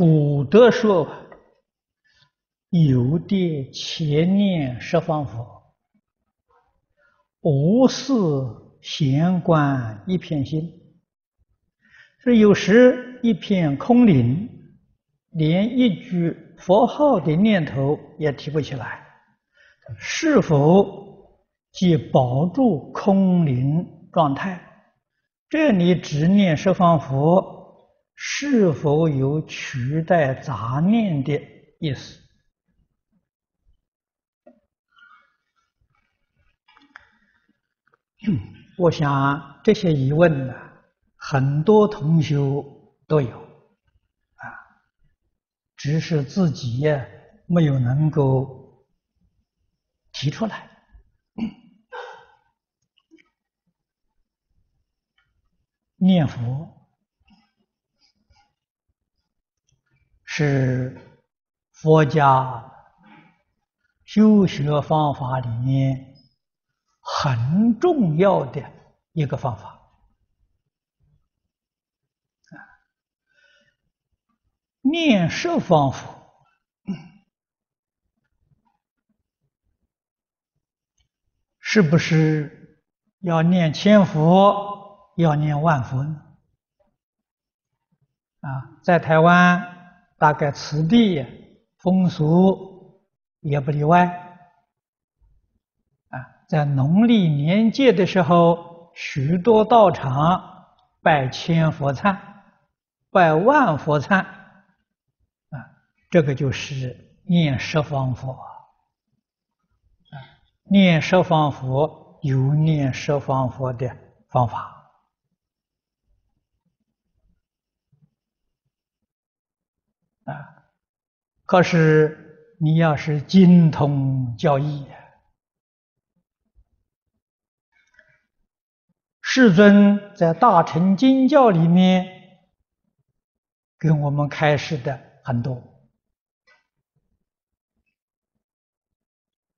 古德说：“有的且念十方佛，无事闲观一片心。”是有时一片空灵，连一句佛号的念头也提不起来，是否即保住空灵状态？这里只念十方佛，是否有取代杂念的意思？我想这些疑问呢，很多同修都有，啊，只是自己呀没有能够提出来。念佛是佛家修学方法里面很重要的一个方法。念十方佛，是不是要念千佛，要念万佛？啊，在台湾大概此地风俗也不例外。啊，在农历年节的时候，许多道场拜千佛忏，拜万佛忏。这个就是念十方佛啊，念十方佛有念十方佛的方法啊。可是你要是精通教义，世尊在大乘经教里面跟我们开示的很多。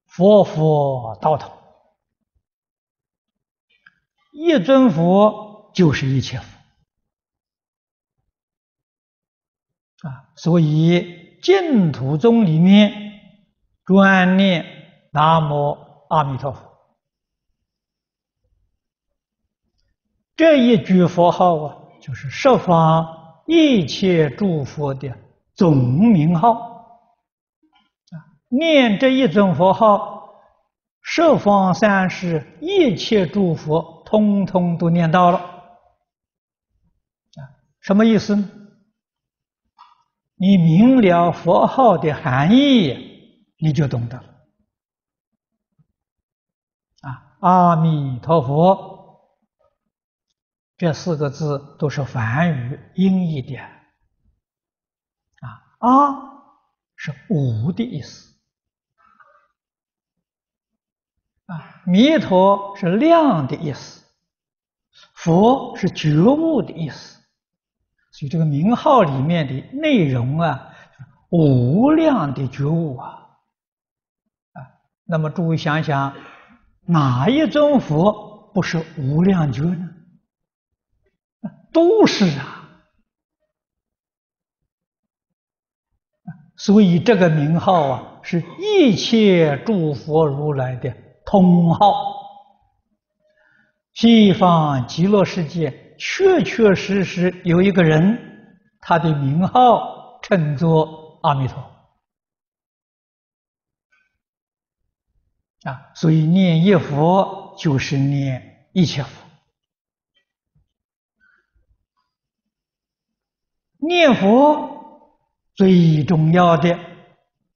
佛佛道同，一尊佛就是一切佛啊！所以净土宗里面专念南无阿弥陀佛，这一句佛号啊，就是十方一切诸佛的总名号啊。念这一尊佛号，十方三世一切诸佛通通都念到了，啊，什么意思呢？你明了佛号的含义，你就懂得了。啊，阿弥陀佛，这四个字都是梵语音译的。啊，阿是无的意思。啊，弥陀是量的意思，佛是觉悟的意思，所以这个名号里面的内容啊，无量的觉悟啊，啊，那么诸位想想，哪一尊佛不是无量觉呢？都是啊，所以这个名号啊，是一切诸佛如来的。通号，西方极乐世界确确实实有一个人，他的名号称作阿弥陀啊，所以念一佛就是念一切佛，念佛最重要的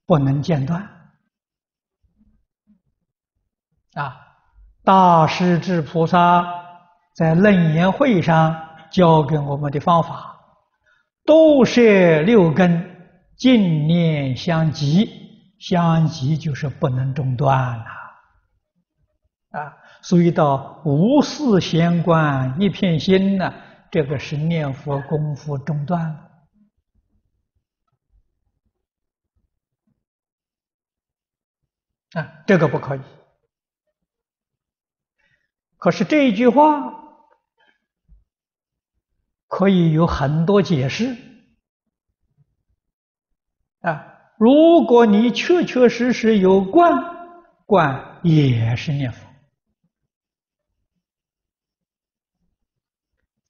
不能间断。啊，大势至菩萨在楞严会上教给我们的方法，都是六根，净念相继，相继就是不能中断了。啊，所以到无事闲观一片心呢，这个是念佛功夫中断了。啊，这个不可以。可是这一句话可以有很多解释啊，如果你确确实实有观，观也是念佛。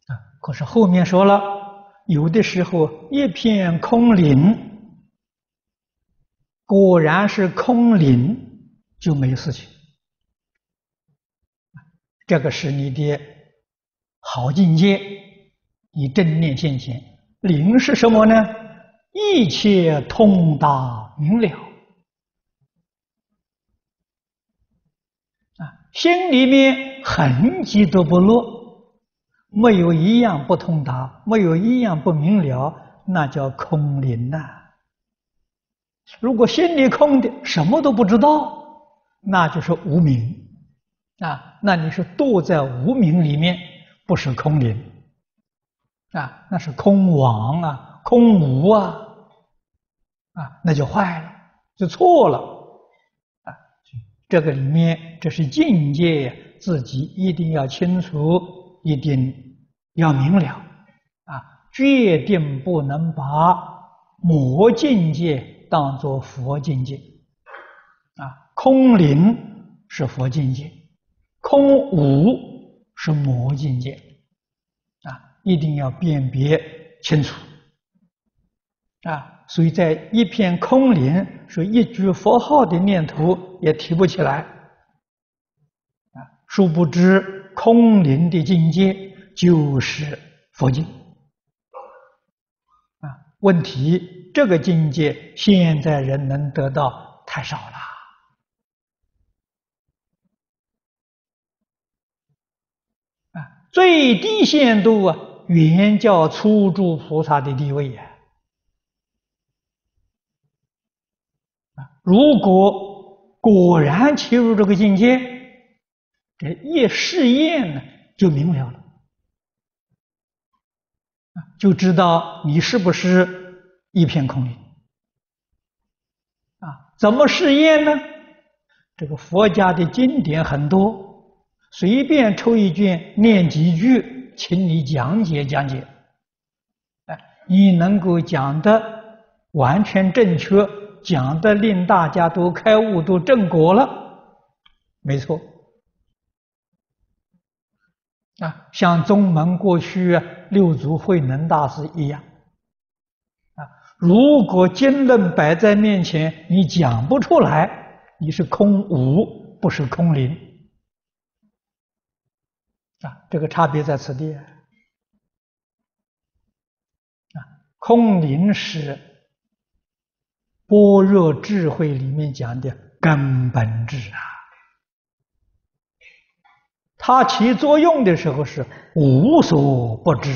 啊，可是后面说了，有的时候一片空灵，果然是空灵，就没事情。这个是你的好境界，以正念现前。灵是什么呢？一切通达明了啊，心里面痕迹都不落，没有一样不通达，没有一样不明了，那叫空灵呐。如果心里空的，什么都不知道，那就是无明。啊，那你是堕在无明里面，不是空灵啊，那是空妄啊，空无啊，啊，那就坏了，就错了啊。这个里面，这是境界，自己一定要清楚，一定要明了啊，决定不能把魔境界当作佛境界啊，空灵是佛境界。空无是魔境界，啊，一定要辨别清楚，啊，所以在一片空灵，说一句佛号的念头也提不起来，啊，殊不知空灵的境界就是佛境，啊，问题这个境界现在人能得到太少了。最低限度啊，原教初住菩萨的地位呀！啊，如果果然切入这个境界，这一试验呢，就明了了，就知道你是不是一片空灵。啊，怎么试验呢？这个佛家的经典很多。随便抽一卷，念几句，请你讲解讲解。哎，你能够讲得完全正确，讲得令大家都开悟、都正果了，没错。啊，像宗门过去六祖慧能大师一样。啊，如果经论摆在面前，你讲不出来，你是空无，不是空灵。啊，这个差别在此地啊！空灵是般若智慧里面讲的根本智啊，它起作用的时候是无所不知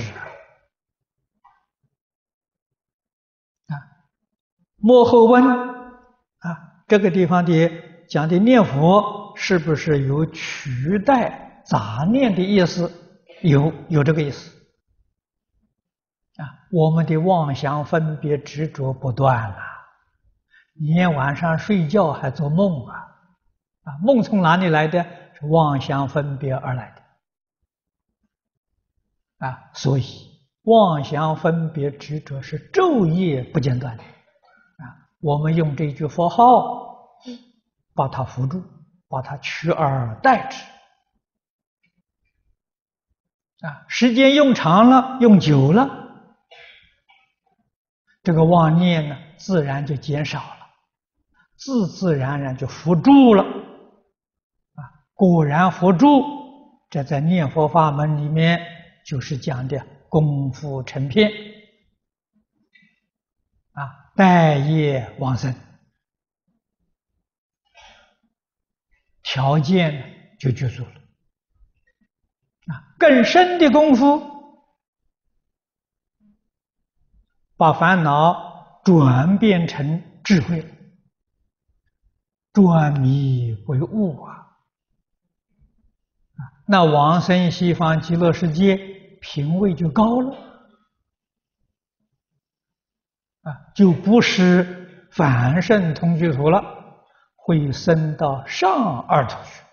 啊！末后问啊，这个地方的讲的念佛是不是有取代？杂念的意思有有这个意思。啊，我们的妄想分别执着不断了，你晚上睡觉还做梦啊，啊，梦从哪里来的？是妄想分别而来的。啊，所以妄想分别执着是昼夜不间断的。啊，我们用这句佛号把它扶住，把它取而代之。啊，时间用长了，用久了，这个妄念呢，自然就减少了，自自然然就伏住了。啊，果然伏住，这在念佛法门里面就是讲的功夫成片。啊，待业往生，条件就具足了。更深的功夫，把烦恼转变成智慧，转迷为悟啊！那往生西方极乐世界，品位就高了啊，就不是凡圣同居土了，会升到上二土去。